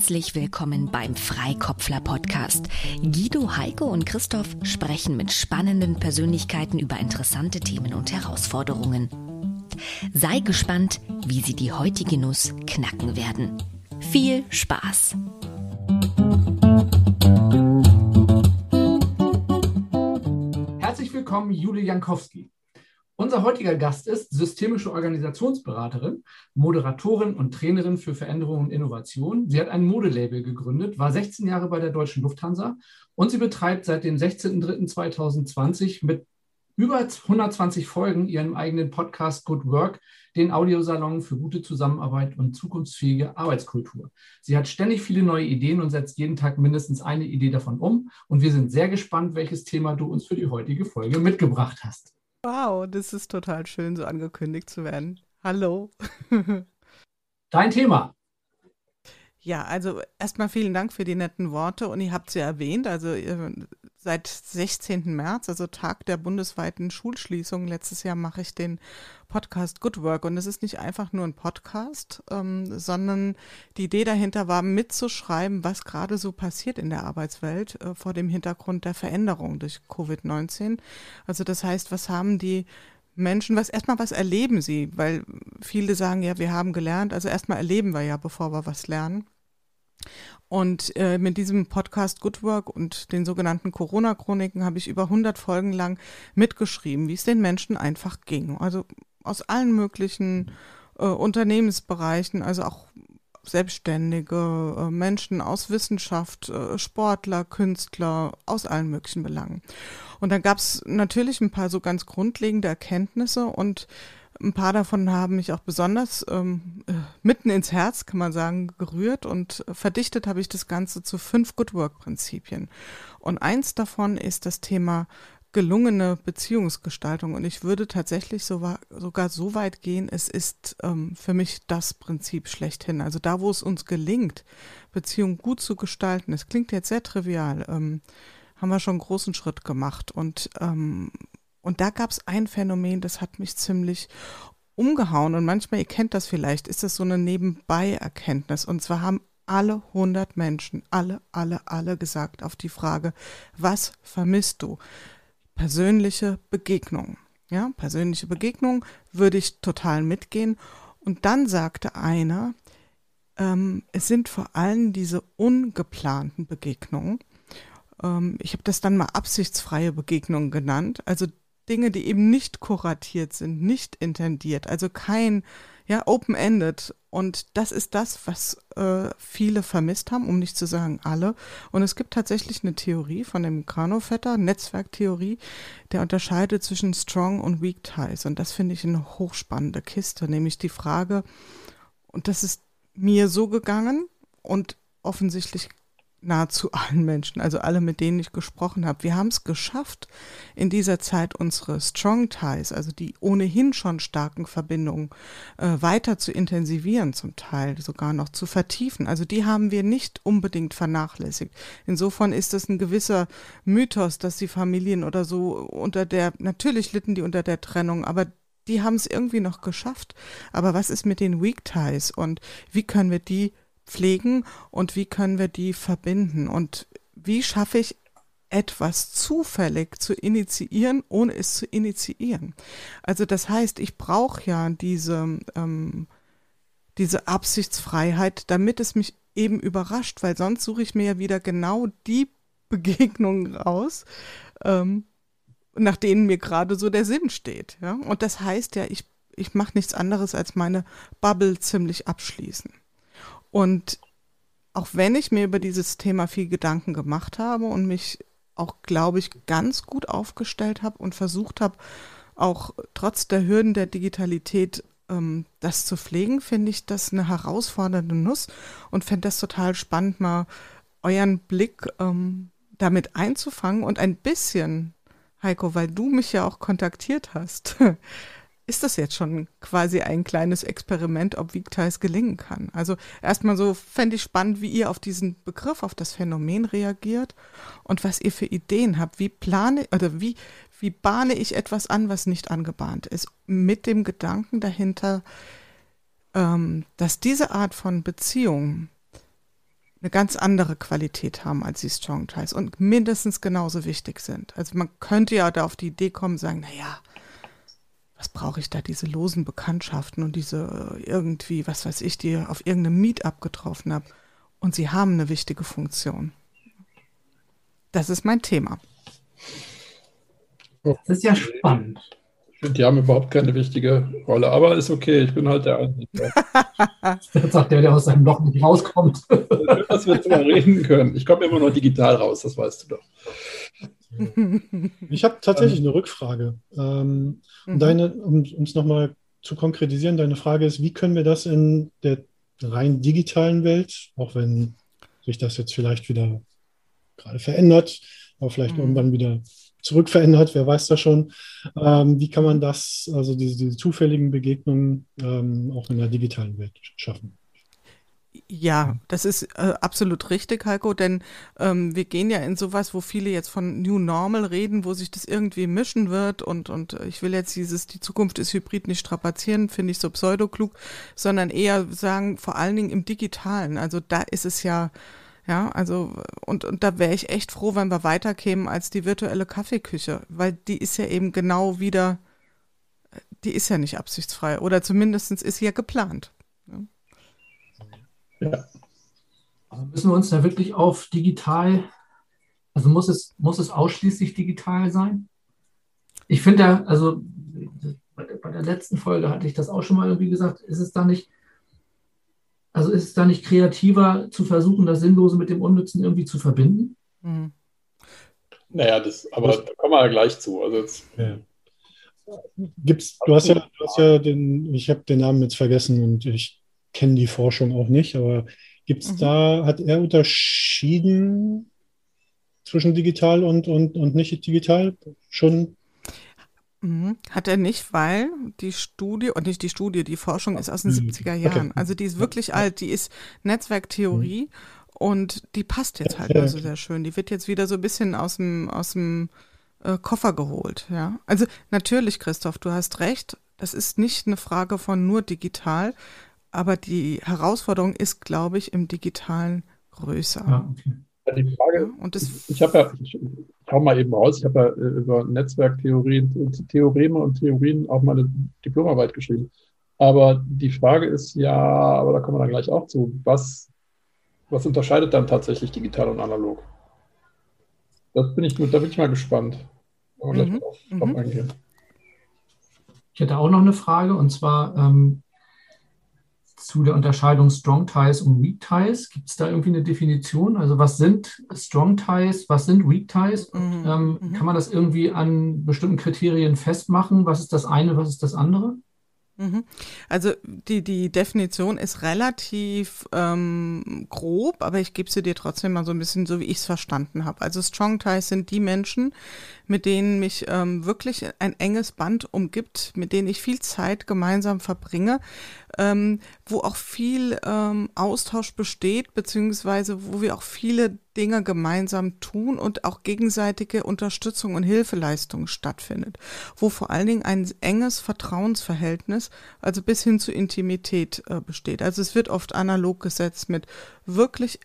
Herzlich willkommen beim Freikopfler Podcast. Guido, Heike und Christoph sprechen mit spannenden Persönlichkeiten über interessante Themen und Herausforderungen. Sei gespannt, wie sie die heutige Nuss knacken werden. Viel Spaß! Herzlich willkommen, Julie Jankowski. Unser heutiger Gast ist systemische Organisationsberaterin, Moderatorin und Trainerin für Veränderung und Innovation. Sie hat ein Modelabel gegründet, war 16 Jahre bei der Deutschen Lufthansa und sie betreibt seit dem 16.03.2020 mit über 120 Folgen ihren eigenen Podcast Good Work, den Audiosalon für gute Zusammenarbeit und zukunftsfähige Arbeitskultur. Sie hat ständig viele neue Ideen und setzt jeden Tag mindestens eine Idee davon um. Und wir sind sehr gespannt, welches Thema du uns für die heutige Folge mitgebracht hast. Wow, das ist total schön, so angekündigt zu werden. Hallo. Dein Thema. Ja, also erstmal vielen Dank für die netten Worte und ihr habt es ja erwähnt, also seit 16. März, also Tag der bundesweiten Schulschließung, letztes Jahr mache ich den Podcast Good Work und es ist nicht einfach nur ein Podcast, ähm, sondern die Idee dahinter war mitzuschreiben, was gerade so passiert in der Arbeitswelt äh, vor dem Hintergrund der Veränderung durch Covid-19. Also das heißt, was haben die Menschen, was erstmal was erleben sie, weil viele sagen ja, wir haben gelernt, also erstmal erleben wir ja, bevor wir was lernen. Und äh, mit diesem Podcast Good Work und den sogenannten Corona-Chroniken habe ich über 100 Folgen lang mitgeschrieben, wie es den Menschen einfach ging. Also aus allen möglichen äh, Unternehmensbereichen, also auch Selbstständige, äh, Menschen aus Wissenschaft, äh, Sportler, Künstler, aus allen möglichen Belangen. Und dann gab es natürlich ein paar so ganz grundlegende Erkenntnisse und ein paar davon haben mich auch besonders ähm, äh, mitten ins Herz, kann man sagen, gerührt und verdichtet habe ich das Ganze zu fünf Good Work Prinzipien. Und eins davon ist das Thema gelungene Beziehungsgestaltung. Und ich würde tatsächlich so, sogar so weit gehen, es ist ähm, für mich das Prinzip schlechthin. Also da, wo es uns gelingt, Beziehungen gut zu gestalten, es klingt jetzt sehr trivial, ähm, haben wir schon einen großen Schritt gemacht. Und, ähm, und da gab es ein Phänomen, das hat mich ziemlich umgehauen. Und manchmal, ihr kennt das vielleicht, ist das so eine Nebenbei-Erkenntnis. Und zwar haben alle 100 Menschen, alle, alle, alle gesagt auf die Frage, was vermisst du? Persönliche Begegnung. Ja, persönliche Begegnung würde ich total mitgehen. Und dann sagte einer, ähm, es sind vor allem diese ungeplanten Begegnungen, ähm, ich habe das dann mal absichtsfreie Begegnungen genannt. Also Dinge, die eben nicht kuratiert sind, nicht intendiert, also kein, ja, open-ended. Und das ist das, was äh, viele vermisst haben, um nicht zu sagen alle. Und es gibt tatsächlich eine Theorie von dem Granovetter, Netzwerktheorie, der unterscheidet zwischen Strong und Weak Ties. Und das finde ich eine hochspannende Kiste, nämlich die Frage, und das ist mir so gegangen und offensichtlich nahezu allen Menschen, also alle, mit denen ich gesprochen habe. Wir haben es geschafft, in dieser Zeit unsere Strong Ties, also die ohnehin schon starken Verbindungen, äh, weiter zu intensivieren, zum Teil sogar noch zu vertiefen. Also die haben wir nicht unbedingt vernachlässigt. Insofern ist es ein gewisser Mythos, dass die Familien oder so unter der, natürlich litten die unter der Trennung, aber die haben es irgendwie noch geschafft. Aber was ist mit den Weak Ties und wie können wir die pflegen und wie können wir die verbinden und wie schaffe ich etwas zufällig zu initiieren, ohne es zu initiieren. Also das heißt, ich brauche ja diese, ähm, diese Absichtsfreiheit, damit es mich eben überrascht, weil sonst suche ich mir ja wieder genau die Begegnungen raus, ähm, nach denen mir gerade so der Sinn steht. Ja? Und das heißt ja, ich, ich mache nichts anderes als meine Bubble ziemlich abschließen. Und auch wenn ich mir über dieses Thema viel Gedanken gemacht habe und mich auch, glaube ich, ganz gut aufgestellt habe und versucht habe, auch trotz der Hürden der Digitalität ähm, das zu pflegen, finde ich das eine herausfordernde Nuss und fände das total spannend, mal euren Blick ähm, damit einzufangen und ein bisschen, Heiko, weil du mich ja auch kontaktiert hast, ist das jetzt schon quasi ein kleines Experiment, ob Weakties gelingen kann. Also erstmal so fände ich spannend, wie ihr auf diesen Begriff, auf das Phänomen reagiert und was ihr für Ideen habt. Wie plane oder wie, wie bahne ich etwas an, was nicht angebahnt ist, mit dem Gedanken dahinter, ähm, dass diese Art von Beziehung eine ganz andere Qualität haben als die Strong Ties und mindestens genauso wichtig sind. Also man könnte ja da auf die Idee kommen sagen, naja, was brauche ich da, diese losen Bekanntschaften und diese irgendwie, was weiß ich, die auf irgendeinem Meetup getroffen habe. Und sie haben eine wichtige Funktion. Das ist mein Thema. Das ist ja spannend. Ich finde, die haben überhaupt keine wichtige Rolle, aber ist okay, ich bin halt der Einzige. das sagt der, der aus seinem Loch nicht rauskommt. Dass wir mal reden können. Ich komme immer noch digital raus, das weißt du doch. Ich habe tatsächlich eine Rückfrage. Ähm, mhm. deine, um es nochmal zu konkretisieren, deine Frage ist, wie können wir das in der rein digitalen Welt, auch wenn sich das jetzt vielleicht wieder gerade verändert, aber vielleicht mhm. irgendwann wieder zurückverändert, wer weiß das schon. Ähm, wie kann man das, also diese, diese zufälligen Begegnungen ähm, auch in der digitalen Welt schaffen? Ja, das ist äh, absolut richtig, Heiko, denn ähm, wir gehen ja in sowas, wo viele jetzt von New Normal reden, wo sich das irgendwie mischen wird und, und ich will jetzt dieses, die Zukunft ist hybrid nicht strapazieren, finde ich so pseudoklug, sondern eher sagen, vor allen Dingen im Digitalen. Also da ist es ja, ja, also und, und da wäre ich echt froh, wenn wir weiterkämen als die virtuelle Kaffeeküche, weil die ist ja eben genau wieder, die ist ja nicht absichtsfrei oder zumindest ist sie ja geplant. Ja. Also müssen wir uns da wirklich auf digital, also muss es, muss es ausschließlich digital sein? Ich finde da, also bei der letzten Folge hatte ich das auch schon mal irgendwie gesagt, ist es da nicht, also ist es da nicht kreativer zu versuchen, das Sinnlose mit dem Unnützen irgendwie zu verbinden? Mhm. Naja, das, aber da kommen wir ja gleich zu. Also jetzt, ja. Gibt's, du hast ja, du hast ja den, ich habe den Namen jetzt vergessen und ich kenne die Forschung auch nicht, aber gibt es mhm. da, hat er unterschieden zwischen digital und, und, und nicht digital schon? Mhm. Hat er nicht, weil die Studie, und nicht die Studie, die Forschung ist aus den mhm. 70er Jahren. Okay. Also die ist wirklich ja. alt, die ist Netzwerktheorie mhm. und die passt jetzt halt ja, also sehr schön. Die wird jetzt wieder so ein bisschen aus dem, aus dem äh, Koffer geholt. Ja? Also natürlich, Christoph, du hast recht. Das ist nicht eine Frage von nur digital. Aber die Herausforderung ist, glaube ich, im Digitalen größer. Ja, okay. Die Frage, und das ich habe ja, ich hau mal eben raus, ich habe ja äh, über Netzwerktheorien, Theoreme und Theorien auch mal eine Diplomarbeit geschrieben. Aber die Frage ist ja, aber da kommen wir dann gleich auch zu, was, was unterscheidet dann tatsächlich digital und analog? Das bin ich, da bin ich mal gespannt. Mhm. Drauf, drauf mhm. Ich hätte auch noch eine Frage und zwar, ähm, zu der Unterscheidung Strong Ties und Weak Ties. Gibt es da irgendwie eine Definition? Also was sind Strong Ties, was sind Weak Ties? Mhm. Ähm, mhm. Kann man das irgendwie an bestimmten Kriterien festmachen? Was ist das eine, was ist das andere? Mhm. Also die, die Definition ist relativ ähm, grob, aber ich gebe sie dir trotzdem mal so ein bisschen so, wie ich es verstanden habe. Also Strong Ties sind die Menschen, mit denen mich ähm, wirklich ein enges Band umgibt, mit denen ich viel Zeit gemeinsam verbringe, ähm, wo auch viel ähm, Austausch besteht, beziehungsweise wo wir auch viele Dinge gemeinsam tun und auch gegenseitige Unterstützung und Hilfeleistung stattfindet, wo vor allen Dingen ein enges Vertrauensverhältnis, also bis hin zu Intimität äh, besteht. Also es wird oft analog gesetzt mit wirklich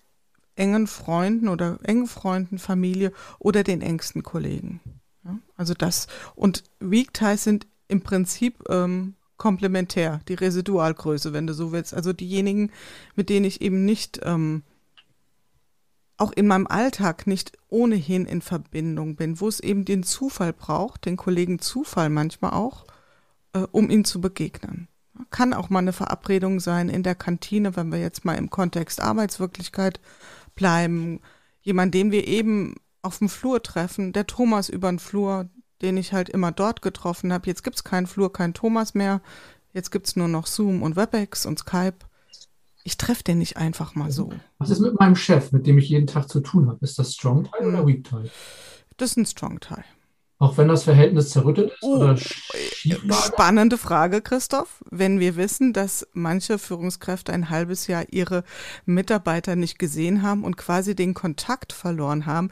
engen Freunden oder engen Freunden, Familie oder den engsten Kollegen. Ja, also das und Weak Ties sind im Prinzip ähm, komplementär, die Residualgröße, wenn du so willst. Also diejenigen, mit denen ich eben nicht ähm, auch in meinem Alltag nicht ohnehin in Verbindung bin, wo es eben den Zufall braucht, den Kollegen Zufall manchmal auch, äh, um ihm zu begegnen. Kann auch mal eine Verabredung sein in der Kantine, wenn wir jetzt mal im Kontext Arbeitswirklichkeit bleiben. Jemand, den wir eben auf dem Flur treffen, der Thomas über den Flur, den ich halt immer dort getroffen habe. Jetzt gibt es keinen Flur, keinen Thomas mehr. Jetzt gibt es nur noch Zoom und WebEx und Skype. Ich treffe den nicht einfach mal so. Was ist mit meinem Chef, mit dem ich jeden Tag zu tun habe? Ist das Strong Tie oder hm. Weak Tie? Das ist ein Strong Tie. Auch wenn das Verhältnis zerrüttet ist oh, oder Spannende Frage, Christoph. Wenn wir wissen, dass manche Führungskräfte ein halbes Jahr ihre Mitarbeiter nicht gesehen haben und quasi den Kontakt verloren haben,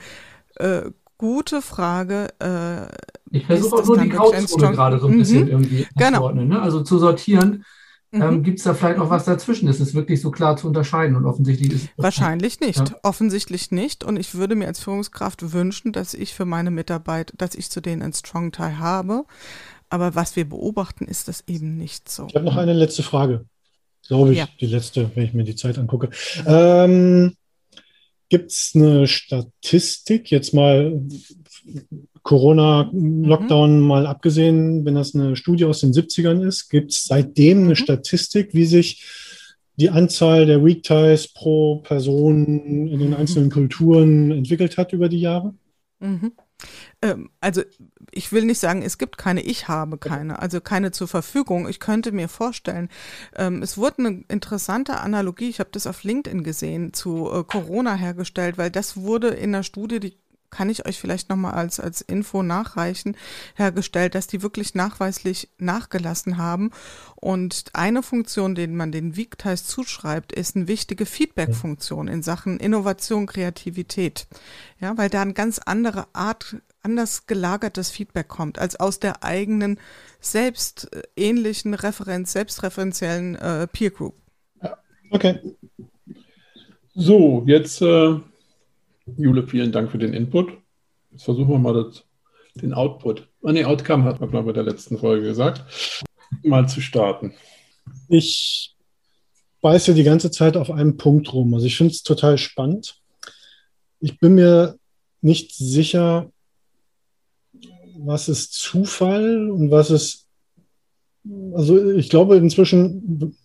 äh, gute Frage. Äh, ich versuche auch nur die Grauzone gerade so ein bisschen mhm. irgendwie genau. Ne? Also zu sortieren. Mhm. Ähm, Gibt es da vielleicht noch was dazwischen? Ist es wirklich so klar zu unterscheiden und offensichtlich ist Wahrscheinlich nicht. Ja. Offensichtlich nicht. Und ich würde mir als Führungskraft wünschen, dass ich für meine Mitarbeiter, dass ich zu denen ein Strong Tie habe. Aber was wir beobachten, ist das eben nicht so. Ich habe noch eine letzte Frage. Glaube ich, ja. die letzte, wenn ich mir die Zeit angucke. Ähm, Gibt es eine Statistik, jetzt mal Corona-Lockdown mhm. mal abgesehen, wenn das eine Studie aus den 70ern ist, gibt es seitdem eine mhm. Statistik, wie sich die Anzahl der Weak Ties pro Person in den mhm. einzelnen Kulturen entwickelt hat über die Jahre? Mhm. Ähm, also ich will nicht sagen, es gibt keine, ich habe keine, also keine zur Verfügung. Ich könnte mir vorstellen, ähm, es wurde eine interessante Analogie, ich habe das auf LinkedIn gesehen, zu äh, Corona hergestellt, weil das wurde in der Studie, die kann ich euch vielleicht nochmal als, als Info nachreichen, hergestellt, dass die wirklich nachweislich nachgelassen haben. Und eine Funktion, den man den Weekties zuschreibt, ist eine wichtige Feedback-Funktion in Sachen Innovation, Kreativität. Ja, weil da eine ganz andere Art, anders gelagertes Feedback kommt, als aus der eigenen selbst ähnlichen Referenz, selbstreferenziellen äh, Peer Group. Ja, okay. So, jetzt äh Jule, vielen Dank für den Input. Jetzt versuchen wir mal das, den Output. Ah, nee, Outcome hat man, glaube ich, bei der letzten Folge gesagt. Mal zu starten. Ich beiße die ganze Zeit auf einen Punkt rum. Also ich finde es total spannend. Ich bin mir nicht sicher, was ist Zufall und was ist, also ich glaube inzwischen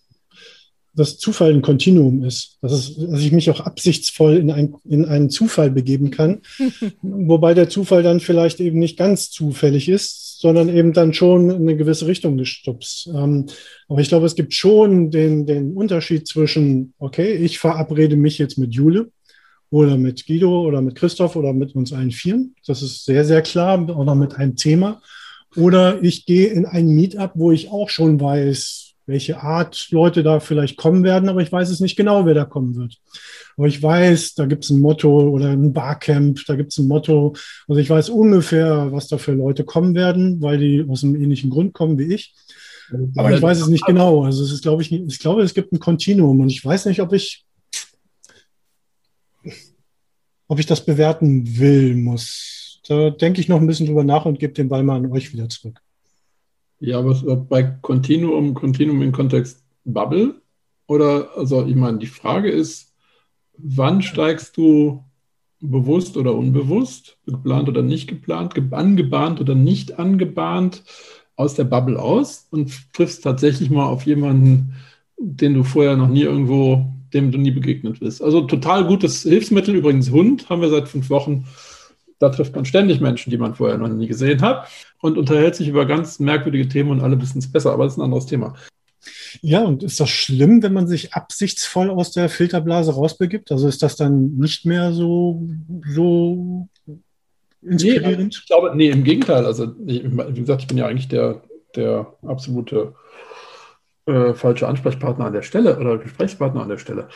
dass Zufall ein Kontinuum ist. Dass, es, dass ich mich auch absichtsvoll in, ein, in einen Zufall begeben kann. wobei der Zufall dann vielleicht eben nicht ganz zufällig ist, sondern eben dann schon in eine gewisse Richtung gestupst. Ähm, aber ich glaube, es gibt schon den, den Unterschied zwischen, okay, ich verabrede mich jetzt mit Jule oder mit Guido oder mit Christoph oder mit uns allen Vieren. Das ist sehr, sehr klar, oder mit einem Thema. Oder ich gehe in ein Meetup, wo ich auch schon weiß, welche Art Leute da vielleicht kommen werden, aber ich weiß es nicht genau, wer da kommen wird. Aber ich weiß, da gibt es ein Motto oder ein Barcamp, da gibt es ein Motto. Also ich weiß ungefähr, was da für Leute kommen werden, weil die aus einem ähnlichen Grund kommen wie ich. Aber ich weiß es nicht genau. Also es ist, glaube ich, ich glaube, es gibt ein Kontinuum und ich weiß nicht, ob ich, ob ich das bewerten will, muss. Da denke ich noch ein bisschen drüber nach und gebe den Ball mal an euch wieder zurück. Ja, was bei Continuum, Continuum im Kontext Bubble? Oder, also ich meine, die Frage ist, wann steigst du bewusst oder unbewusst, geplant oder nicht geplant, angebahnt oder nicht angebahnt aus der Bubble aus und triffst tatsächlich mal auf jemanden, den du vorher noch nie irgendwo, dem du nie begegnet bist. Also total gutes Hilfsmittel, übrigens Hund, haben wir seit fünf Wochen da trifft man ständig Menschen, die man vorher noch nie gesehen hat und unterhält sich über ganz merkwürdige Themen und alle wissen es besser, aber das ist ein anderes Thema. Ja, und ist das schlimm, wenn man sich absichtsvoll aus der Filterblase rausbegibt? Also ist das dann nicht mehr so, so inspirierend? Nee, ich glaube, nee, im Gegenteil. Also, wie gesagt, ich bin ja eigentlich der, der absolute äh, falsche Ansprechpartner an der Stelle oder Gesprächspartner an der Stelle.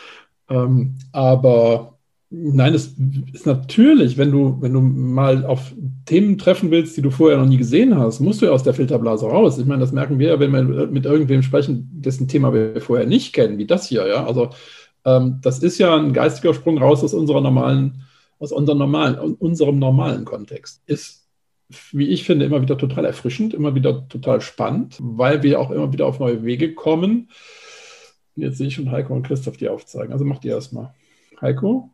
Ähm, aber Nein, es ist natürlich, wenn du, wenn du mal auf Themen treffen willst, die du vorher noch nie gesehen hast, musst du ja aus der Filterblase raus. Ich meine, das merken wir ja, wenn wir mit irgendwem sprechen, dessen Thema wir vorher nicht kennen, wie das hier, ja. Also ähm, das ist ja ein geistiger Sprung raus aus unserer normalen, aus unserem normalen, unserem normalen Kontext. Ist, wie ich finde, immer wieder total erfrischend, immer wieder total spannend, weil wir auch immer wieder auf neue Wege kommen. Jetzt sehe ich schon Heiko und Christoph die aufzeigen. Also macht ihr erstmal. Heiko?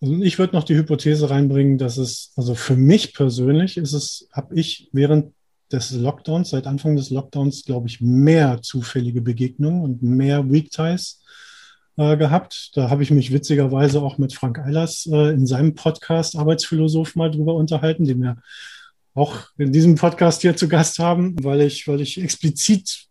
Also ich würde noch die Hypothese reinbringen, dass es, also für mich persönlich ist es, habe ich während des Lockdowns, seit Anfang des Lockdowns, glaube ich, mehr zufällige Begegnungen und mehr Weak Ties äh, gehabt. Da habe ich mich witzigerweise auch mit Frank Eilers äh, in seinem Podcast Arbeitsphilosoph mal drüber unterhalten, den wir auch in diesem Podcast hier zu Gast haben, weil ich, weil ich explizit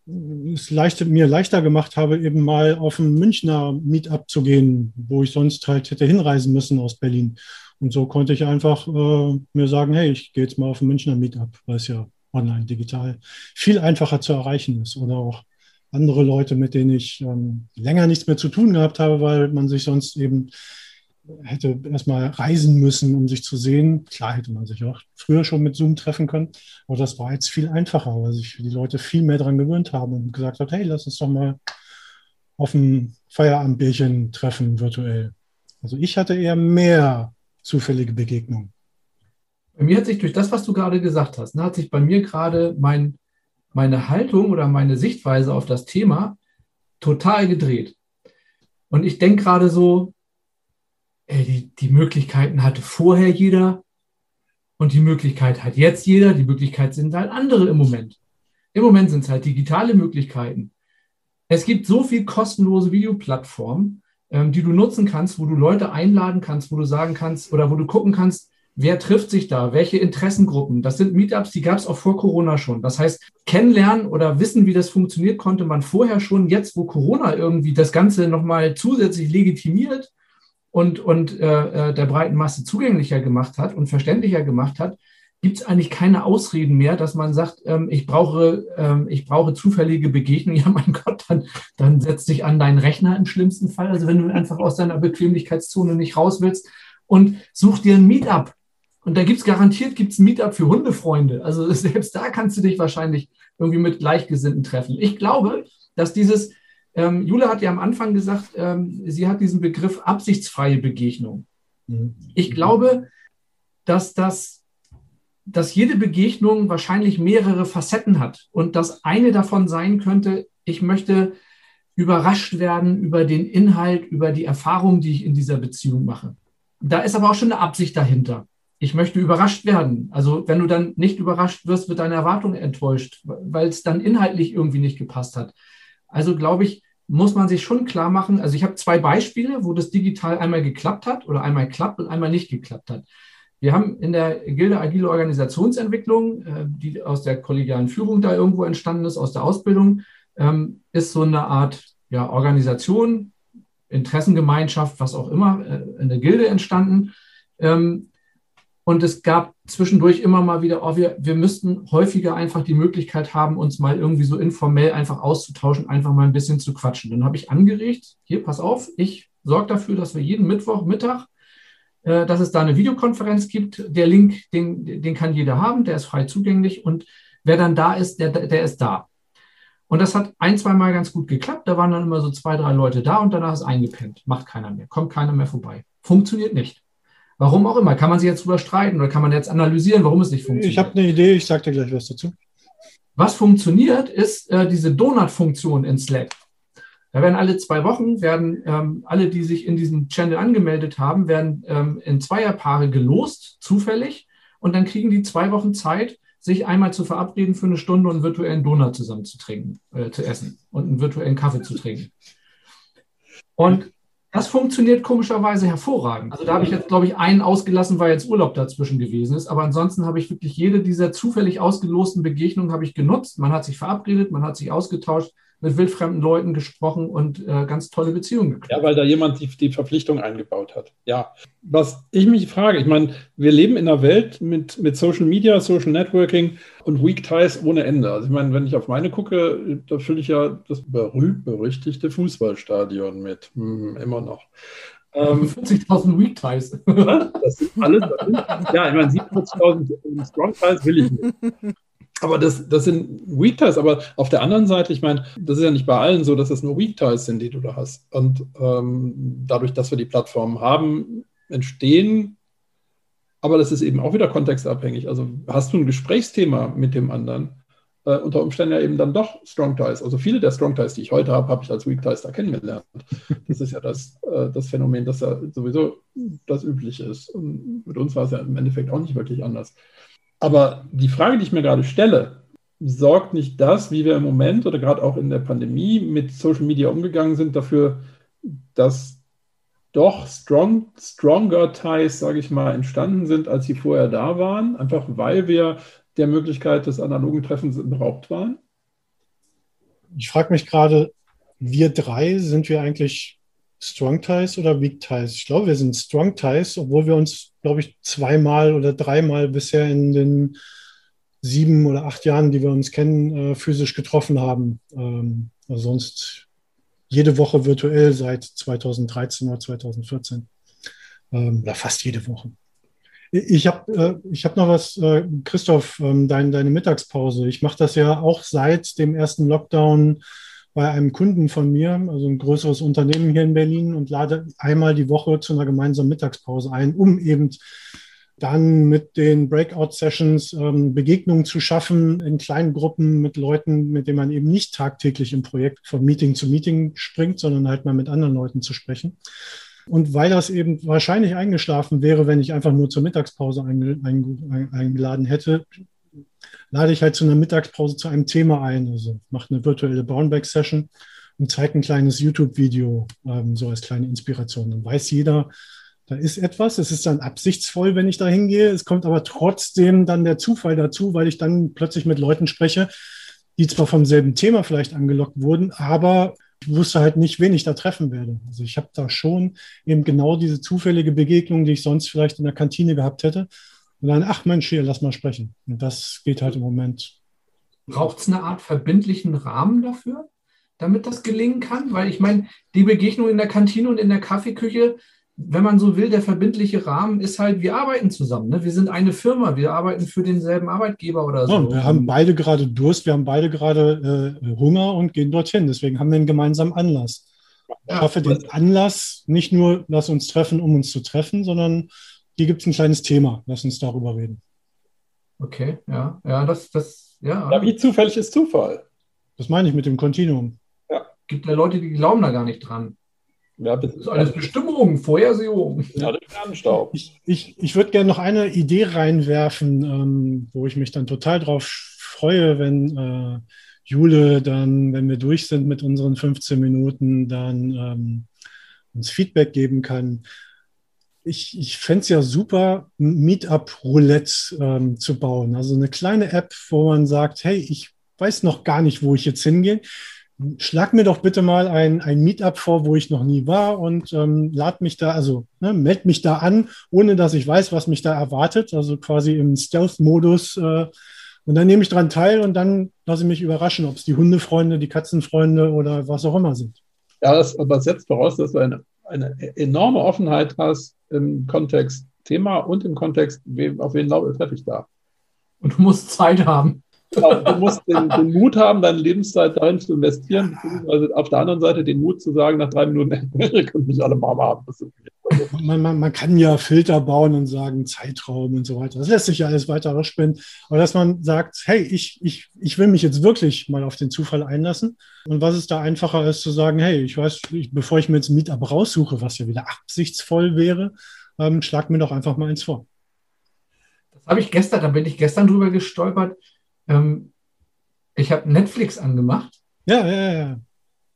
es leicht, mir leichter gemacht habe, eben mal auf ein Münchner Meetup zu gehen, wo ich sonst halt hätte hinreisen müssen aus Berlin. Und so konnte ich einfach äh, mir sagen, hey, ich gehe jetzt mal auf ein Münchner Meetup, weil es ja online, digital viel einfacher zu erreichen ist. Oder auch andere Leute, mit denen ich ähm, länger nichts mehr zu tun gehabt habe, weil man sich sonst eben hätte erstmal reisen müssen, um sich zu sehen. Klar hätte man sich auch früher schon mit Zoom treffen können, aber das war jetzt viel einfacher, weil sich die Leute viel mehr daran gewöhnt haben und gesagt haben, hey, lass uns doch mal auf ein Feierabendbierchen treffen virtuell. Also ich hatte eher mehr zufällige Begegnungen. Bei mir hat sich durch das, was du gerade gesagt hast, ne, hat sich bei mir gerade mein, meine Haltung oder meine Sichtweise auf das Thema total gedreht. Und ich denke gerade so, die, die Möglichkeiten hatte vorher jeder und die Möglichkeit hat jetzt jeder. Die Möglichkeit sind halt andere im Moment. Im Moment sind es halt digitale Möglichkeiten. Es gibt so viel kostenlose Videoplattformen, ähm, die du nutzen kannst, wo du Leute einladen kannst, wo du sagen kannst oder wo du gucken kannst, wer trifft sich da, welche Interessengruppen. Das sind Meetups, die gab es auch vor Corona schon. Das heißt, kennenlernen oder wissen, wie das funktioniert, konnte man vorher schon. Jetzt, wo Corona irgendwie das Ganze nochmal zusätzlich legitimiert, und, und äh, äh, der breiten Masse zugänglicher gemacht hat und verständlicher gemacht hat, gibt es eigentlich keine Ausreden mehr, dass man sagt, ähm, ich, brauche, ähm, ich brauche zufällige Begegnungen. Ja, mein Gott, dann, dann setz dich an deinen Rechner im schlimmsten Fall. Also wenn du einfach aus deiner Bequemlichkeitszone nicht raus willst und such dir ein Meetup. Und da gibt es garantiert gibt's ein Meetup für Hundefreunde. Also selbst da kannst du dich wahrscheinlich irgendwie mit Gleichgesinnten treffen. Ich glaube, dass dieses ähm, Jule hat ja am Anfang gesagt, ähm, sie hat diesen Begriff absichtsfreie Begegnung. Mhm. Ich glaube, dass das dass jede Begegnung wahrscheinlich mehrere Facetten hat und dass eine davon sein könnte, ich möchte überrascht werden über den Inhalt, über die Erfahrung, die ich in dieser Beziehung mache. Da ist aber auch schon eine Absicht dahinter. Ich möchte überrascht werden. Also wenn du dann nicht überrascht wirst, wird deine Erwartung enttäuscht, weil es dann inhaltlich irgendwie nicht gepasst hat. Also glaube ich, muss man sich schon klar machen, also ich habe zwei Beispiele, wo das digital einmal geklappt hat oder einmal klappt und einmal nicht geklappt hat. Wir haben in der Gilde Agile Organisationsentwicklung, äh, die aus der kollegialen Führung da irgendwo entstanden ist, aus der Ausbildung, ähm, ist so eine Art ja, Organisation, Interessengemeinschaft, was auch immer, äh, in der Gilde entstanden. Ähm, und es gab zwischendurch immer mal wieder, oh, wir, wir müssten häufiger einfach die Möglichkeit haben, uns mal irgendwie so informell einfach auszutauschen, einfach mal ein bisschen zu quatschen. Dann habe ich angeregt, hier, pass auf, ich sorge dafür, dass wir jeden Mittwoch Mittag, äh, dass es da eine Videokonferenz gibt. Der Link, den, den kann jeder haben, der ist frei zugänglich und wer dann da ist, der, der ist da. Und das hat ein, zwei Mal ganz gut geklappt. Da waren dann immer so zwei, drei Leute da und danach ist eingepennt. Macht keiner mehr, kommt keiner mehr vorbei. Funktioniert nicht. Warum auch immer. Kann man sich jetzt drüber streiten oder kann man jetzt analysieren, warum es nicht funktioniert? Ich habe eine Idee, ich sage dir gleich was dazu. Was funktioniert, ist äh, diese Donut-Funktion in Slack. Da werden alle zwei Wochen, werden ähm, alle, die sich in diesem Channel angemeldet haben, werden ähm, in Zweierpaare gelost, zufällig. Und dann kriegen die zwei Wochen Zeit, sich einmal zu verabreden für eine Stunde und einen virtuellen Donut zusammen zu trinken, äh, zu essen und einen virtuellen Kaffee zu trinken. Und das funktioniert komischerweise hervorragend. Also da habe ich jetzt, glaube ich, einen ausgelassen, weil jetzt Urlaub dazwischen gewesen ist. Aber ansonsten habe ich wirklich jede dieser zufällig ausgelosten Begegnungen habe ich genutzt. Man hat sich verabredet, man hat sich ausgetauscht mit wildfremden Leuten gesprochen und äh, ganz tolle Beziehungen geknüpft. Ja, weil da jemand die, die Verpflichtung eingebaut hat. Ja, was ich mich frage, ich meine, wir leben in einer Welt mit, mit Social Media, Social Networking und Weak Ties ohne Ende. Also ich meine, wenn ich auf meine gucke, da fülle ich ja das berühmt-berüchtigte Fußballstadion mit. Hm, immer noch. 40.000 ähm, Weak Ties. Das sind alles. ja, ich meine, 70.000 Strong Ties will ich nicht. Aber das, das sind Weak Ties. Aber auf der anderen Seite, ich meine, das ist ja nicht bei allen so, dass das nur Weak Ties sind, die du da hast. Und ähm, dadurch, dass wir die Plattformen haben, entstehen, aber das ist eben auch wieder kontextabhängig. Also hast du ein Gesprächsthema mit dem anderen, äh, unter Umständen ja eben dann doch Strong Ties. Also viele der Strong Ties, die ich heute habe, habe ich als Weak Ties da kennengelernt. Das ist ja das, äh, das Phänomen, das ja sowieso das Übliche ist. Und mit uns war es ja im Endeffekt auch nicht wirklich anders. Aber die Frage, die ich mir gerade stelle, sorgt nicht das, wie wir im Moment oder gerade auch in der Pandemie mit Social Media umgegangen sind, dafür, dass doch strong, stronger Ties, sage ich mal, entstanden sind, als sie vorher da waren, einfach weil wir der Möglichkeit des analogen Treffens beraubt waren? Ich frage mich gerade, wir drei, sind wir eigentlich Strong Ties oder Weak Ties? Ich glaube, wir sind Strong Ties, obwohl wir uns, glaube ich, zweimal oder dreimal bisher in den sieben oder acht Jahren, die wir uns kennen, äh, physisch getroffen haben. Ähm, also sonst jede Woche virtuell seit 2013 oder 2014. ähm, oder fast jede Woche. Ich habe äh, hab noch was, äh, Christoph, ähm, dein, deine Mittagspause. Ich mache das ja auch seit dem ersten Lockdown bei einem Kunden von mir, also ein größeres Unternehmen hier in Berlin und lade einmal die Woche zu einer gemeinsamen Mittagspause ein, um eben dann mit den Breakout-Sessions ähm, Begegnungen zu schaffen in kleinen Gruppen mit Leuten, mit denen man eben nicht tagtäglich im Projekt von Meeting zu Meeting springt, sondern halt mal mit anderen Leuten zu sprechen. Und weil das eben wahrscheinlich eingeschlafen wäre, wenn ich einfach nur zur Mittagspause eingeladen hätte, lade ich halt zu einer Mittagspause zu einem Thema ein. Also mache eine virtuelle Brownback-Session und zeige ein kleines YouTube-Video, ähm, so als kleine Inspiration. Dann weiß jeder, da ist etwas. Es ist dann absichtsvoll, wenn ich da hingehe. Es kommt aber trotzdem dann der Zufall dazu, weil ich dann plötzlich mit Leuten spreche, die zwar vom selben Thema vielleicht angelockt wurden, aber ich wusste halt nicht, wen ich da treffen werde. Also ich habe da schon eben genau diese zufällige Begegnung, die ich sonst vielleicht in der Kantine gehabt hätte. Und dann, ach Mensch, hier, lass mal sprechen. Und das geht halt im Moment. Braucht es eine Art verbindlichen Rahmen dafür, damit das gelingen kann? Weil ich meine, die Begegnung in der Kantine und in der Kaffeeküche, wenn man so will, der verbindliche Rahmen ist halt, wir arbeiten zusammen. Ne? Wir sind eine Firma, wir arbeiten für denselben Arbeitgeber oder so. Ja, wir haben beide gerade Durst, wir haben beide gerade äh, Hunger und gehen dorthin. Deswegen haben wir einen gemeinsamen Anlass. Ich hoffe, den Anlass, nicht nur lass uns treffen, um uns zu treffen, sondern hier gibt es ein kleines Thema. Lass uns darüber reden. Okay, ja, ja, das, das, ja. ja wie zufällig ist Zufall? Das meine ich mit dem Kontinuum. Ja. Gibt ja Leute, die glauben da gar nicht dran. Ja, das ist alles Bestimmung, Vorhersehung. Ja, der Sternenstaub. Ich, ich, ich würde gerne noch eine Idee reinwerfen, ähm, wo ich mich dann total drauf freue, wenn äh, Jule dann, wenn wir durch sind mit unseren 15 Minuten, dann ähm, uns Feedback geben kann. Ich, ich fände es ja super, Meetup-Roulette ähm, zu bauen. Also eine kleine App, wo man sagt, hey, ich weiß noch gar nicht, wo ich jetzt hingehe schlag mir doch bitte mal ein, ein Meetup vor, wo ich noch nie war und ähm, lad mich da, also ne, meld mich da an, ohne dass ich weiß, was mich da erwartet, also quasi im Stealth-Modus. Äh, und dann nehme ich daran teil und dann lasse ich mich überraschen, ob es die Hundefreunde, die Katzenfreunde oder was auch immer sind. Ja, das aber setzt voraus, dass du eine, eine enorme Offenheit hast im Kontext Thema und im Kontext, auf wen treffe ich da. Und du musst Zeit haben. Du musst den, den, Mut haben, deine Lebenszeit darin zu investieren, beziehungsweise auf der anderen Seite den Mut zu sagen, nach drei Minuten, wir können nicht alle Mama haben. Man, man, man, kann ja Filter bauen und sagen, Zeitraum und so weiter. Das lässt sich ja alles weiter ausspinnen. Aber dass man sagt, hey, ich, ich, ich will mich jetzt wirklich mal auf den Zufall einlassen. Und was ist da einfacher, als zu sagen, hey, ich weiß, ich, bevor ich mir jetzt ein Meetup raussuche, was ja wieder absichtsvoll wäre, ähm, schlag mir doch einfach mal eins vor. Das habe ich gestern, da bin ich gestern drüber gestolpert ähm, ich habe Netflix angemacht. Ja, ja, ja.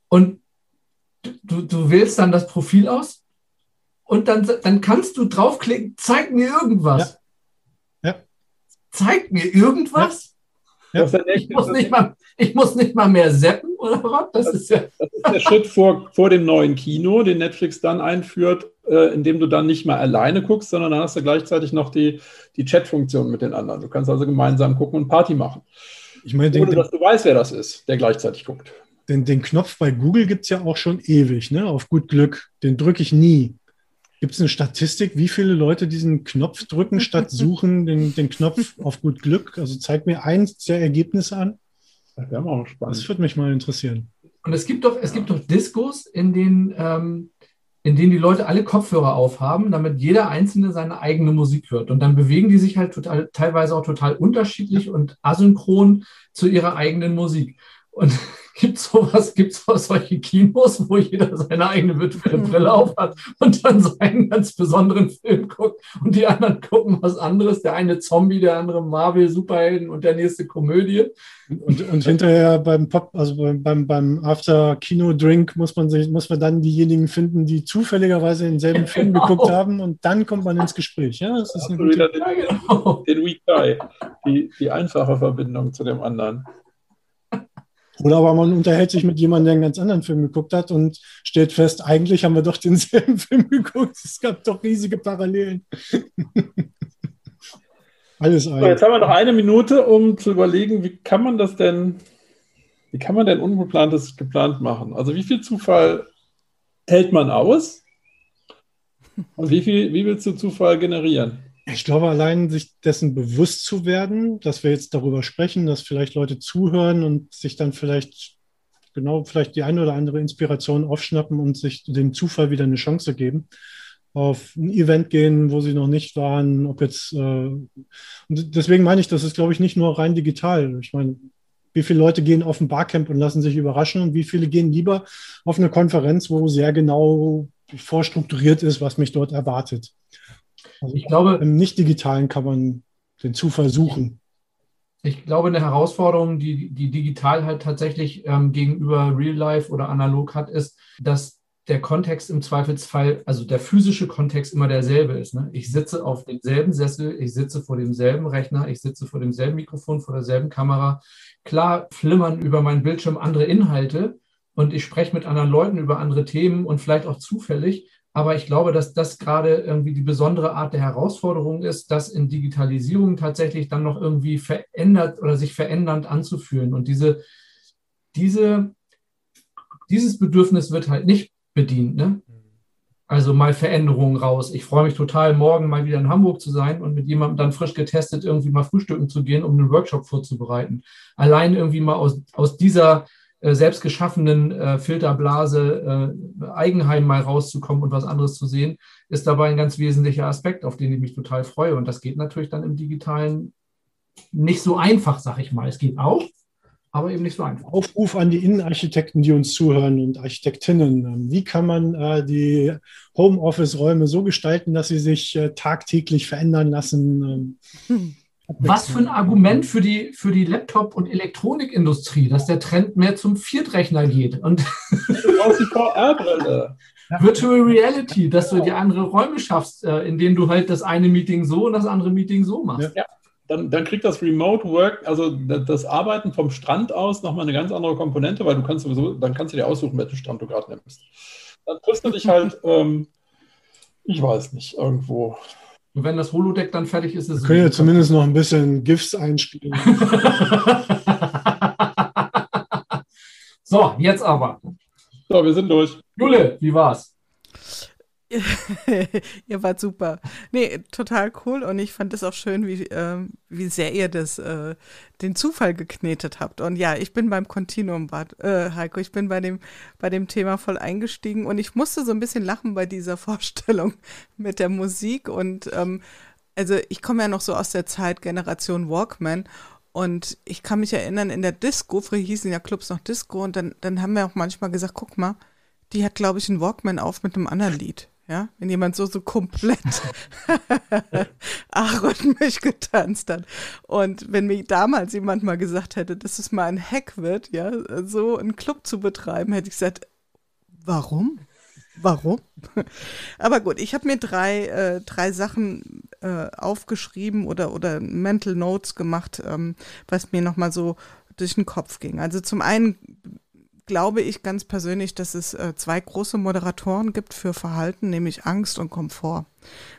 Und du, du wählst dann das Profil aus und dann, dann kannst du draufklicken, zeig mir irgendwas. Ja. ja. Zeig mir irgendwas. Ja. Ich, muss nicht mal, ich muss nicht mal mehr zappen oder was? Das, das, ist, ja das ist der Schritt vor, vor dem neuen Kino, den Netflix dann einführt, äh, indem du dann nicht mal alleine guckst, sondern dann hast du gleichzeitig noch die, die Chat-Funktion mit den anderen. Du kannst also gemeinsam gucken und Party machen. Ich meine, Ohne, den, dass du weißt, wer das ist, der gleichzeitig guckt. Den, den Knopf bei Google gibt es ja auch schon ewig, ne? auf gut Glück. Den drücke ich nie. Gibt es eine Statistik, wie viele Leute diesen Knopf drücken, statt suchen den, den Knopf auf gut Glück? Also zeig mir eins der Ergebnisse an. Das wäre auch spannend. Das würde mich mal interessieren. Und es gibt doch, es gibt doch Diskos, in denen ähm, in denen die Leute alle Kopfhörer aufhaben, damit jeder Einzelne seine eigene Musik hört. Und dann bewegen die sich halt total, teilweise auch total unterschiedlich und asynchron zu ihrer eigenen Musik. Und gibt sowas, gibt es solche Kinos, wo jeder seine eigene virtuelle Brille aufhat und dann seinen ganz besonderen Film guckt und die anderen gucken was anderes. Der eine Zombie, der andere Marvel, Superhelden und der nächste Komödie. Und, und hinterher beim Pop, also beim, beim After-Kino-Drink muss man sich, muss man dann diejenigen finden, die zufälligerweise denselben Film genau. geguckt haben und dann kommt man ins Gespräch. Ja, das ist eine gute den, genau. den Weekly, die, die einfache Verbindung zu dem anderen. Oder aber man unterhält sich mit jemandem, der einen ganz anderen Film geguckt hat und stellt fest, eigentlich haben wir doch denselben Film geguckt. Es gab doch riesige Parallelen. Alles so, Jetzt haben wir noch eine Minute, um zu überlegen, wie kann man das denn, wie kann man denn Ungeplantes geplant machen? Also wie viel Zufall hält man aus? Und wie viel, wie willst du Zufall generieren? Ich glaube, allein sich dessen bewusst zu werden, dass wir jetzt darüber sprechen, dass vielleicht Leute zuhören und sich dann vielleicht genau vielleicht die eine oder andere Inspiration aufschnappen und sich dem Zufall wieder eine Chance geben, auf ein Event gehen, wo sie noch nicht waren, ob jetzt äh, und deswegen meine ich, das ist, glaube ich, nicht nur rein digital. Ich meine, wie viele Leute gehen auf ein Barcamp und lassen sich überraschen und wie viele gehen lieber auf eine Konferenz, wo sehr genau vorstrukturiert ist, was mich dort erwartet. Also ich glaube, im nicht-digitalen kann man den Zufall suchen. Ich glaube, eine Herausforderung, die, die digital halt tatsächlich ähm, gegenüber Real Life oder analog hat, ist, dass der Kontext im Zweifelsfall, also der physische Kontext immer derselbe ist. Ne? Ich sitze auf demselben Sessel, ich sitze vor demselben Rechner, ich sitze vor demselben Mikrofon, vor derselben Kamera. Klar flimmern über meinen Bildschirm andere Inhalte und ich spreche mit anderen Leuten über andere Themen und vielleicht auch zufällig, aber ich glaube, dass das gerade irgendwie die besondere Art der Herausforderung ist, das in Digitalisierung tatsächlich dann noch irgendwie verändert oder sich verändernd anzuführen. Und diese, diese, dieses Bedürfnis wird halt nicht bedient. Ne? Also mal Veränderungen raus. Ich freue mich total, morgen mal wieder in Hamburg zu sein und mit jemandem dann frisch getestet irgendwie mal frühstücken zu gehen, um einen Workshop vorzubereiten. Allein irgendwie mal aus, aus dieser selbst geschaffenen äh, Filterblase äh, Eigenheim mal rauszukommen und was anderes zu sehen, ist dabei ein ganz wesentlicher Aspekt, auf den ich mich total freue. Und das geht natürlich dann im digitalen nicht so einfach, sag ich mal. Es geht auch, aber eben nicht so einfach. Aufruf an die Innenarchitekten, die uns zuhören und Architektinnen. Ähm, wie kann man äh, die Homeoffice-Räume so gestalten, dass sie sich äh, tagtäglich verändern lassen? Hm. Was für ein Argument für die, für die Laptop- und Elektronikindustrie, dass der Trend mehr zum Viertrechner geht. Und die VR-Brille. Virtual Reality, dass du dir andere Räume schaffst, äh, in denen du halt das eine Meeting so und das andere Meeting so machst. Ja. Dann, dann kriegt das Remote Work, also das Arbeiten vom Strand aus, nochmal eine ganz andere Komponente, weil du kannst sowieso, dann kannst du dir aussuchen, welchen Strand du gerade nimmst. Dann triffst du dich halt, ähm, ich weiß nicht, irgendwo und wenn das Holodeck dann fertig ist, ist es. Wir können ja zumindest noch ein bisschen GIFs einspielen. so, jetzt aber. So, wir sind durch. Jule, wie war's? ihr wart super. Nee, total cool und ich fand es auch schön, wie, äh, wie sehr ihr das, äh, den Zufall geknetet habt. Und ja, ich bin beim Continuum, Bad, äh, Heiko, ich bin bei dem, bei dem Thema voll eingestiegen und ich musste so ein bisschen lachen bei dieser Vorstellung mit der Musik und ähm, also ich komme ja noch so aus der Zeit Generation Walkman und ich kann mich erinnern, in der Disco, früher hießen ja Clubs noch Disco und dann, dann haben wir auch manchmal gesagt, guck mal, die hat, glaube ich, einen Walkman auf mit einem anderen Lied. Ja, wenn jemand so, so komplett mich getanzt hat. Und wenn mir damals jemand mal gesagt hätte, dass es mal ein Hack wird, ja, so einen Club zu betreiben, hätte ich gesagt, warum? Warum? Aber gut, ich habe mir drei, äh, drei Sachen äh, aufgeschrieben oder, oder Mental Notes gemacht, ähm, was mir nochmal so durch den Kopf ging. Also zum einen glaube ich ganz persönlich, dass es äh, zwei große Moderatoren gibt für Verhalten, nämlich Angst und Komfort.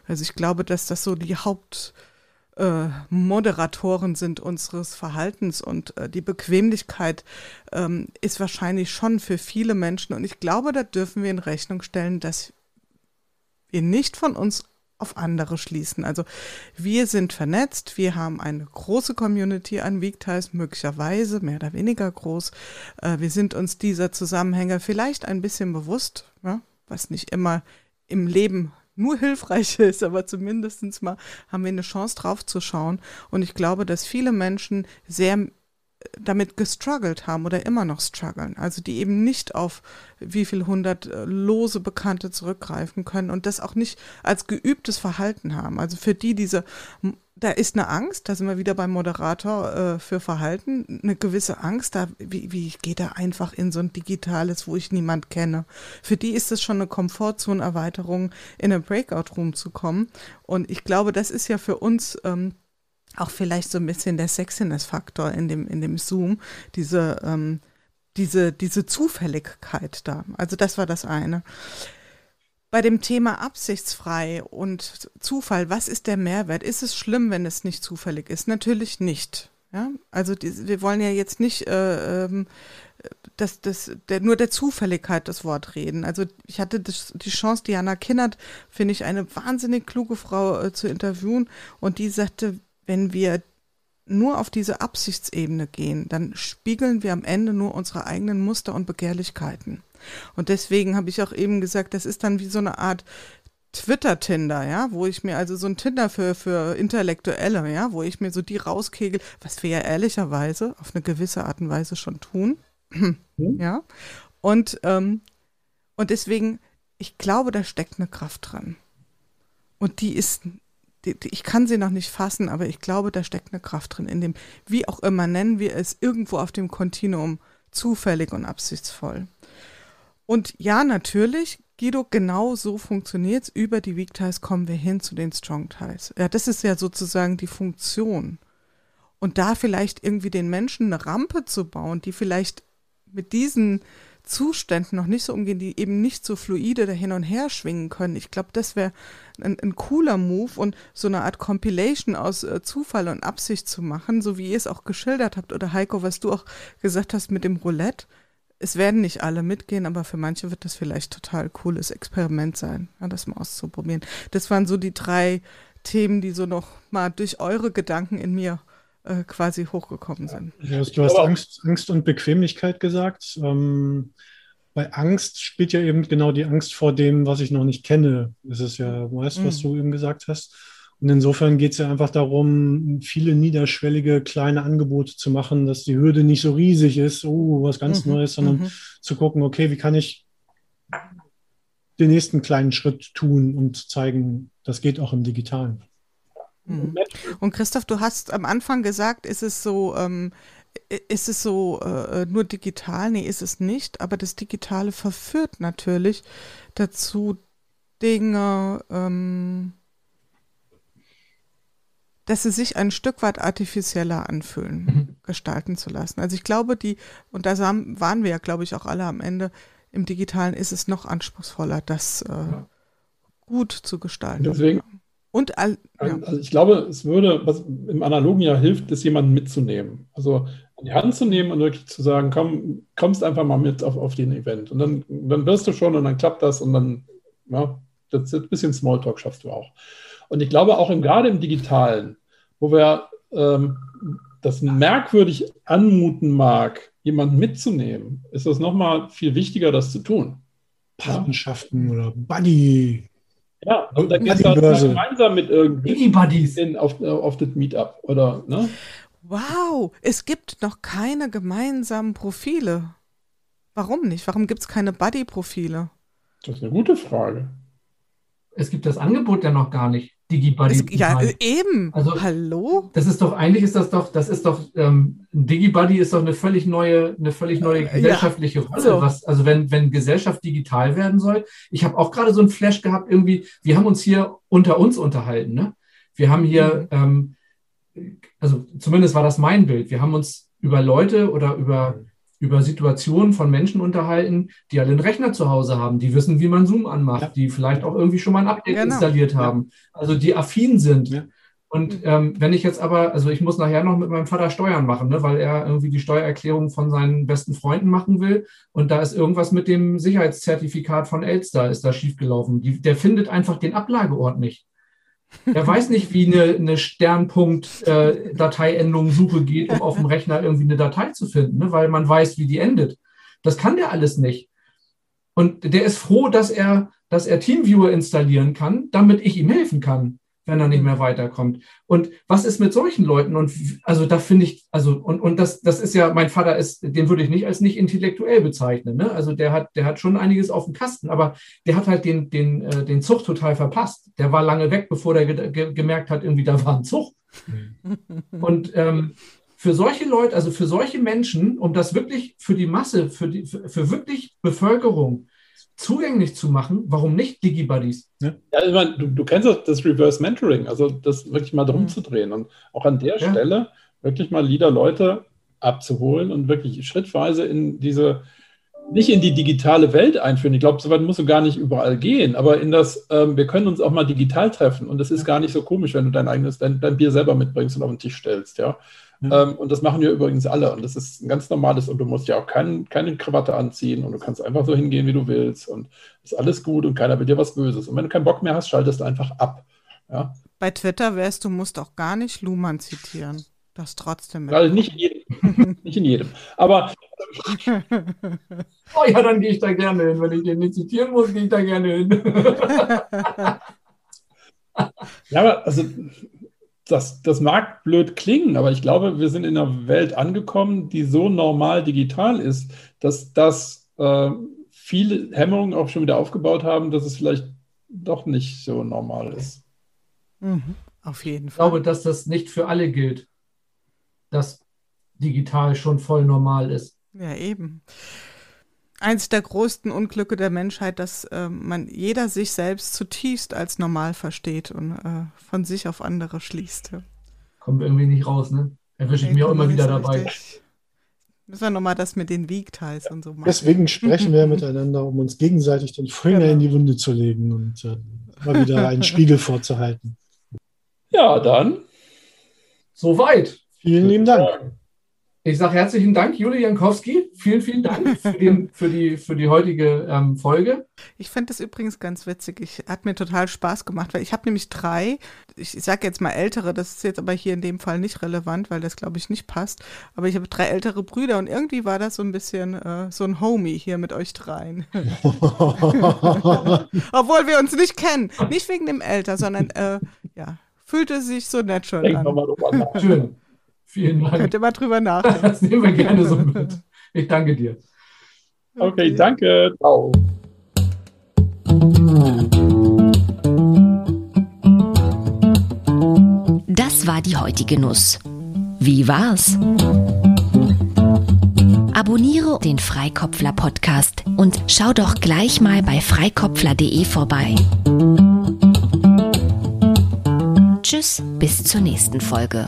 Also ich glaube, dass das so die Hauptmoderatoren äh, sind unseres Verhaltens und äh, die Bequemlichkeit ähm, ist wahrscheinlich schon für viele Menschen und ich glaube, da dürfen wir in Rechnung stellen, dass wir nicht von uns auf andere schließen. Also wir sind vernetzt, wir haben eine große Community an Weekties, möglicherweise mehr oder weniger groß. Äh, wir sind uns dieser Zusammenhänge vielleicht ein bisschen bewusst, was nicht immer im Leben nur hilfreich ist, aber zumindest mal haben wir eine Chance drauf zu schauen. Und ich glaube, dass viele Menschen sehr damit gestruggelt haben oder immer noch strugglen. Also die eben nicht auf wie viel hundert äh, lose Bekannte zurückgreifen können und das auch nicht als geübtes Verhalten haben. Also für die diese, da ist eine Angst, da sind wir wieder beim Moderator äh, für Verhalten, eine gewisse Angst, da, wie, wie ich gehe da einfach in so ein digitales, wo ich niemand kenne. Für die ist es schon eine Komfortzone-Erweiterung, in einen Breakout-Room zu kommen. Und ich glaube, das ist ja für uns ähm, auch vielleicht so ein bisschen der Sexiness-Faktor in dem, in dem Zoom, diese, ähm, diese, diese Zufälligkeit da. Also das war das eine. Bei dem Thema absichtsfrei und Zufall, was ist der Mehrwert? Ist es schlimm, wenn es nicht zufällig ist? Natürlich nicht. Ja, also die, wir wollen ja jetzt nicht äh, ähm, das, das, der, nur der Zufälligkeit das Wort reden. Also ich hatte das, die Chance, Diana Kinnert, finde ich, eine wahnsinnig kluge Frau äh, zu interviewen und die sagte, wenn wir nur auf diese Absichtsebene gehen, dann spiegeln wir am Ende nur unsere eigenen Muster und Begehrlichkeiten. Und deswegen habe ich auch eben gesagt, das ist dann wie so eine Art Twitter-Tinder, ja, wo ich mir also so ein Tinder für, für Intellektuelle, ja, wo ich mir so die rauskegel, was wir ja ehrlicherweise auf eine gewisse Art und Weise schon tun. Mhm. Ja. Und, ähm, und deswegen, ich glaube, da steckt eine Kraft dran. Und die ist, die, die, ich kann sie noch nicht fassen, aber ich glaube, da steckt eine Kraft drin, in dem, wie auch immer nennen wir es, irgendwo auf dem Kontinuum zufällig und absichtsvoll. Und ja, natürlich, Guido, genau so funktioniert es. Über die Weak Ties kommen wir hin zu den Strong Ties. Ja, das ist ja sozusagen die Funktion. Und da vielleicht irgendwie den Menschen eine Rampe zu bauen, die vielleicht mit diesen Zuständen noch nicht so umgehen, die eben nicht so fluide da hin und her schwingen können. Ich glaube, das wäre ein, ein, cooler Move und so eine Art Compilation aus äh, Zufall und Absicht zu machen, so wie ihr es auch geschildert habt oder Heiko, was du auch gesagt hast mit dem Roulette es werden nicht alle mitgehen, aber für manche wird das vielleicht total cooles Experiment sein, ja, das mal auszuprobieren. Das waren so die drei Themen, die so noch mal durch eure Gedanken in mir äh, quasi hochgekommen sind. Ja, du hast Angst, Angst und Bequemlichkeit gesagt. Ähm, bei Angst spielt ja eben genau die Angst vor dem, was ich noch nicht kenne. Das ist ja meist, was mhm. du eben gesagt hast. Und insofern geht es ja einfach darum, viele niederschwellige kleine Angebote zu machen, dass die Hürde nicht so riesig ist, oh, was ganz mhm, Neues, sondern mhm. zu gucken, okay, wie kann ich den nächsten kleinen Schritt tun und zeigen, das geht auch im Digitalen. Mhm. Und Christoph, du hast am Anfang gesagt, ist es so, ähm, ist es so äh, nur digital? Nee, ist es nicht. Aber das Digitale verführt natürlich dazu, Dinge ähm, dass sie sich ein Stück weit artifizieller anfühlen, mhm. gestalten zu lassen. Also ich glaube, die, und da waren wir ja, glaube ich, auch alle am Ende, im Digitalen ist es noch anspruchsvoller, das äh, ja. gut zu gestalten. Deswegen, und all, ja. also ich glaube, es würde, was im Analogen ja hilft, ist jemanden mitzunehmen. Also an die Hand zu nehmen und wirklich zu sagen, komm, kommst einfach mal mit auf, auf den Event. Und dann, dann wirst du schon und dann klappt das und dann, ja, das, ein bisschen Smalltalk schaffst du auch. Und ich glaube auch im, gerade im Digitalen, wo wir ähm, das merkwürdig anmuten mag, jemanden mitzunehmen, ist es nochmal viel wichtiger, das zu tun. Patenschaften oder Buddy. Ja, und dann geht das gemeinsam mit irgendwie auf, auf das Meetup oder, ne? Wow, es gibt noch keine gemeinsamen Profile. Warum nicht? Warum gibt es keine Buddy-Profile? Das ist eine gute Frage. Es gibt das Angebot ja noch gar nicht. Digibuddy. Ja, eben. Also, Hallo? Das ist doch, eigentlich ist das doch, das ist doch, ähm, Digibuddy ist doch eine völlig neue, eine völlig neue gesellschaftliche ja, Rolle. So. Was, also wenn, wenn Gesellschaft digital werden soll. Ich habe auch gerade so einen Flash gehabt, irgendwie, wir haben uns hier unter uns unterhalten, ne? Wir haben hier, mhm. ähm, also zumindest war das mein Bild, wir haben uns über Leute oder über über Situationen von Menschen unterhalten, die alle einen Rechner zu Hause haben, die wissen, wie man Zoom anmacht, ja. die vielleicht auch irgendwie schon mal ein Update genau. installiert haben, ja. also die affin sind. Ja. Und ähm, wenn ich jetzt aber, also ich muss nachher noch mit meinem Vater Steuern machen, ne, weil er irgendwie die Steuererklärung von seinen besten Freunden machen will. Und da ist irgendwas mit dem Sicherheitszertifikat von Elster ist da schiefgelaufen. Die, der findet einfach den Ablageort nicht. Er weiß nicht, wie eine, eine Sternpunkt-Dateiendung äh, Suche geht, um auf dem Rechner irgendwie eine Datei zu finden, ne? weil man weiß, wie die endet. Das kann der alles nicht. Und der ist froh, dass er, dass er Teamviewer installieren kann, damit ich ihm helfen kann wenn er nicht mehr weiterkommt. Und was ist mit solchen Leuten? Und also da finde ich, also, und, und das, das ist ja, mein Vater ist, den würde ich nicht als nicht intellektuell bezeichnen. Ne? Also der hat, der hat schon einiges auf dem Kasten, aber der hat halt den, den, äh, den Zug total verpasst. Der war lange weg, bevor der ge ge gemerkt hat, irgendwie da war ein Zug. Mhm. Und ähm, für solche Leute, also für solche Menschen, um das wirklich für die Masse, für, die, für, für wirklich Bevölkerung zugänglich zu machen, warum nicht Digibuddies? Ja, ja ich meine, du, du kennst das, das, Reverse Mentoring, also das wirklich mal drum mhm. zu drehen und auch an der ja. Stelle wirklich mal Leader Leute abzuholen und wirklich schrittweise in diese nicht in die digitale Welt einführen. Ich glaube, so weit musst du gar nicht überall gehen, aber in das, ähm, wir können uns auch mal digital treffen und es ist gar nicht so komisch, wenn du dein eigenes, dein, dein Bier selber mitbringst und auf den Tisch stellst, ja. Mhm. Ähm, und das machen wir übrigens alle und das ist ein ganz normales und du musst ja auch kein, keine Krawatte anziehen und du kannst einfach so hingehen, wie du willst und ist alles gut und keiner will dir was Böses. Und wenn du keinen Bock mehr hast, schaltest du einfach ab. Ja? Bei Twitter wärst du musst auch gar nicht Luhmann zitieren. Das trotzdem. Also nicht in jedem. nicht in jedem. Aber. oh ja, dann gehe ich da gerne hin. Wenn ich den nicht zitieren muss, gehe ich da gerne hin. ja, aber also das, das mag blöd klingen, aber ich glaube, wir sind in einer Welt angekommen, die so normal digital ist, dass das äh, viele Hemmungen auch schon wieder aufgebaut haben, dass es vielleicht doch nicht so normal ist. Mhm, auf jeden Fall. Ich glaube, dass das nicht für alle gilt, dass digital schon voll normal ist. Ja, eben eins der größten Unglücke der Menschheit, dass äh, man jeder sich selbst zutiefst als normal versteht und äh, von sich auf andere schließt. Ja. Kommt irgendwie nicht raus, ne? Erwische ich hey, mich auch immer wieder dabei. Richtig. Müssen wir nochmal das mit den Wiegteils und so machen. Deswegen sprechen wir miteinander, um uns gegenseitig den Finger genau. in die Wunde zu legen und äh, mal wieder einen Spiegel vorzuhalten. Ja, dann. Soweit. Vielen lieben Dank. Ich sage herzlichen Dank, Julie Jankowski. Vielen, vielen Dank für, den, für, die, für die heutige ähm, Folge. Ich fand das übrigens ganz witzig. Ich hat mir total Spaß gemacht, weil ich habe nämlich drei, ich, ich sage jetzt mal ältere, das ist jetzt aber hier in dem Fall nicht relevant, weil das glaube ich nicht passt. Aber ich habe drei ältere Brüder und irgendwie war das so ein bisschen äh, so ein Homie hier mit euch dreien. Obwohl wir uns nicht kennen. Nicht wegen dem Alter, sondern äh, ja, fühlte sich so natural Denk an. Schön. Vielen Dank. Könnt ihr mal drüber nachdenken. Das nehmen wir gerne so mit. Ich danke dir. Okay, okay danke. Ciao. Das war die heutige Nuss. Wie war's? Abonniere den Freikopfler Podcast und schau doch gleich mal bei freikopfler.de vorbei. Tschüss, bis zur nächsten Folge.